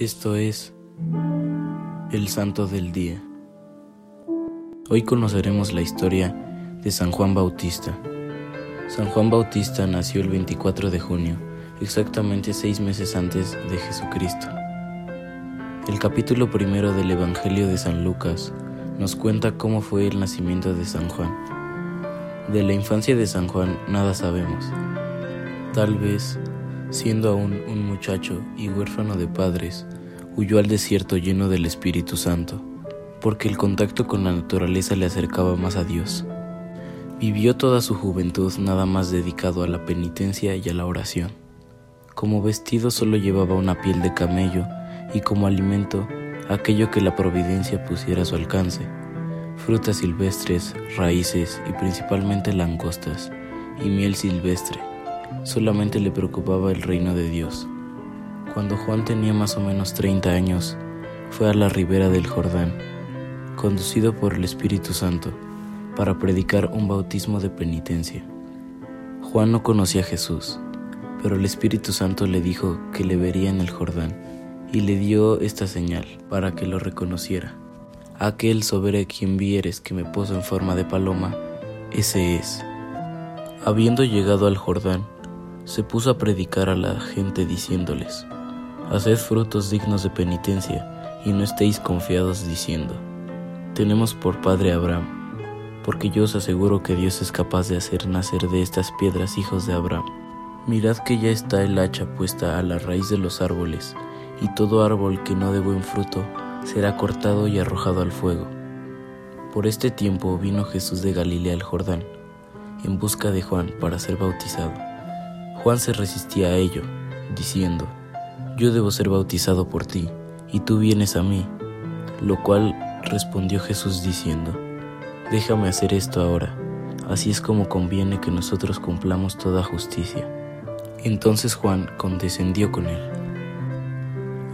Esto es el Santo del Día. Hoy conoceremos la historia de San Juan Bautista. San Juan Bautista nació el 24 de junio, exactamente seis meses antes de Jesucristo. El capítulo primero del Evangelio de San Lucas nos cuenta cómo fue el nacimiento de San Juan. De la infancia de San Juan nada sabemos. Tal vez Siendo aún un muchacho y huérfano de padres, huyó al desierto lleno del Espíritu Santo, porque el contacto con la naturaleza le acercaba más a Dios. Vivió toda su juventud nada más dedicado a la penitencia y a la oración. Como vestido solo llevaba una piel de camello y como alimento aquello que la providencia pusiera a su alcance, frutas silvestres, raíces y principalmente langostas, y miel silvestre solamente le preocupaba el reino de Dios. Cuando Juan tenía más o menos 30 años, fue a la ribera del Jordán, conducido por el Espíritu Santo, para predicar un bautismo de penitencia. Juan no conocía a Jesús, pero el Espíritu Santo le dijo que le vería en el Jordán, y le dio esta señal para que lo reconociera. Aquel sobre quien vieres que me poso en forma de paloma, ese es. Habiendo llegado al Jordán, se puso a predicar a la gente diciéndoles, Haced frutos dignos de penitencia, y no estéis confiados diciendo, Tenemos por padre Abraham, porque yo os aseguro que Dios es capaz de hacer nacer de estas piedras hijos de Abraham. Mirad que ya está el hacha puesta a la raíz de los árboles, y todo árbol que no dé buen fruto será cortado y arrojado al fuego. Por este tiempo vino Jesús de Galilea al Jordán, en busca de Juan para ser bautizado. Juan se resistía a ello, diciendo, Yo debo ser bautizado por ti, y tú vienes a mí. Lo cual respondió Jesús diciendo, Déjame hacer esto ahora, así es como conviene que nosotros cumplamos toda justicia. Entonces Juan condescendió con él.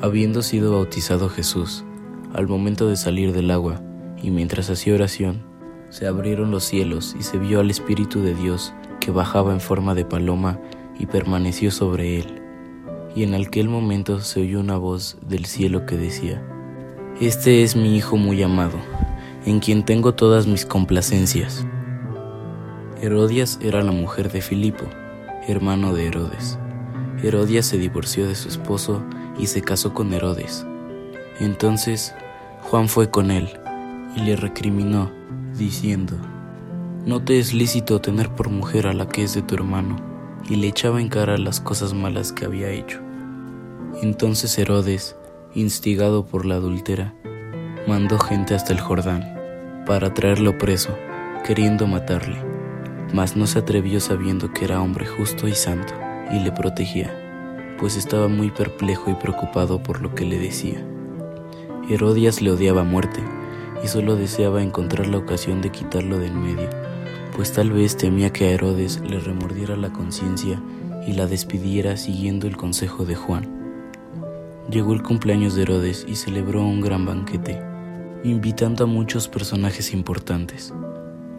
Habiendo sido bautizado Jesús, al momento de salir del agua, y mientras hacía oración, se abrieron los cielos y se vio al Espíritu de Dios que bajaba en forma de paloma y permaneció sobre él. Y en aquel momento se oyó una voz del cielo que decía, Este es mi Hijo muy amado, en quien tengo todas mis complacencias. Herodias era la mujer de Filipo, hermano de Herodes. Herodias se divorció de su esposo y se casó con Herodes. Entonces Juan fue con él y le recriminó, diciendo, No te es lícito tener por mujer a la que es de tu hermano y le echaba en cara las cosas malas que había hecho. Entonces Herodes, instigado por la adúltera, mandó gente hasta el Jordán para traerlo preso, queriendo matarle, mas no se atrevió sabiendo que era hombre justo y santo, y le protegía, pues estaba muy perplejo y preocupado por lo que le decía. Herodias le odiaba a muerte, y solo deseaba encontrar la ocasión de quitarlo de en medio pues tal vez temía que a Herodes le remordiera la conciencia y la despidiera siguiendo el consejo de Juan. Llegó el cumpleaños de Herodes y celebró un gran banquete, invitando a muchos personajes importantes.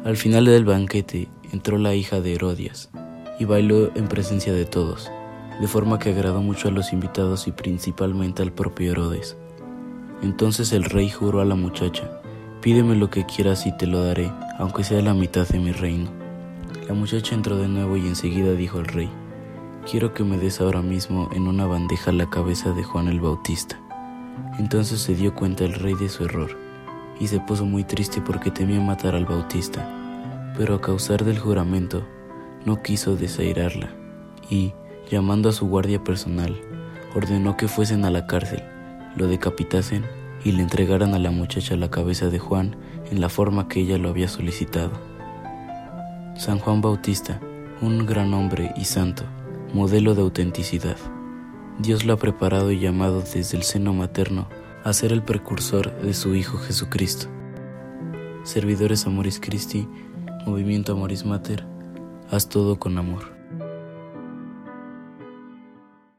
Al final del banquete entró la hija de Herodias y bailó en presencia de todos, de forma que agradó mucho a los invitados y principalmente al propio Herodes. Entonces el rey juró a la muchacha, pídeme lo que quieras y te lo daré aunque sea la mitad de mi reino. La muchacha entró de nuevo y enseguida dijo al rey, quiero que me des ahora mismo en una bandeja la cabeza de Juan el Bautista. Entonces se dio cuenta el rey de su error, y se puso muy triste porque temía matar al Bautista, pero a causar del juramento no quiso desairarla, y, llamando a su guardia personal, ordenó que fuesen a la cárcel, lo decapitasen y le entregaran a la muchacha la cabeza de Juan en la forma que ella lo había solicitado. San Juan Bautista, un gran hombre y santo, modelo de autenticidad. Dios lo ha preparado y llamado desde el seno materno a ser el precursor de su Hijo Jesucristo. Servidores Amoris Christi, Movimiento Amoris Mater, haz todo con amor.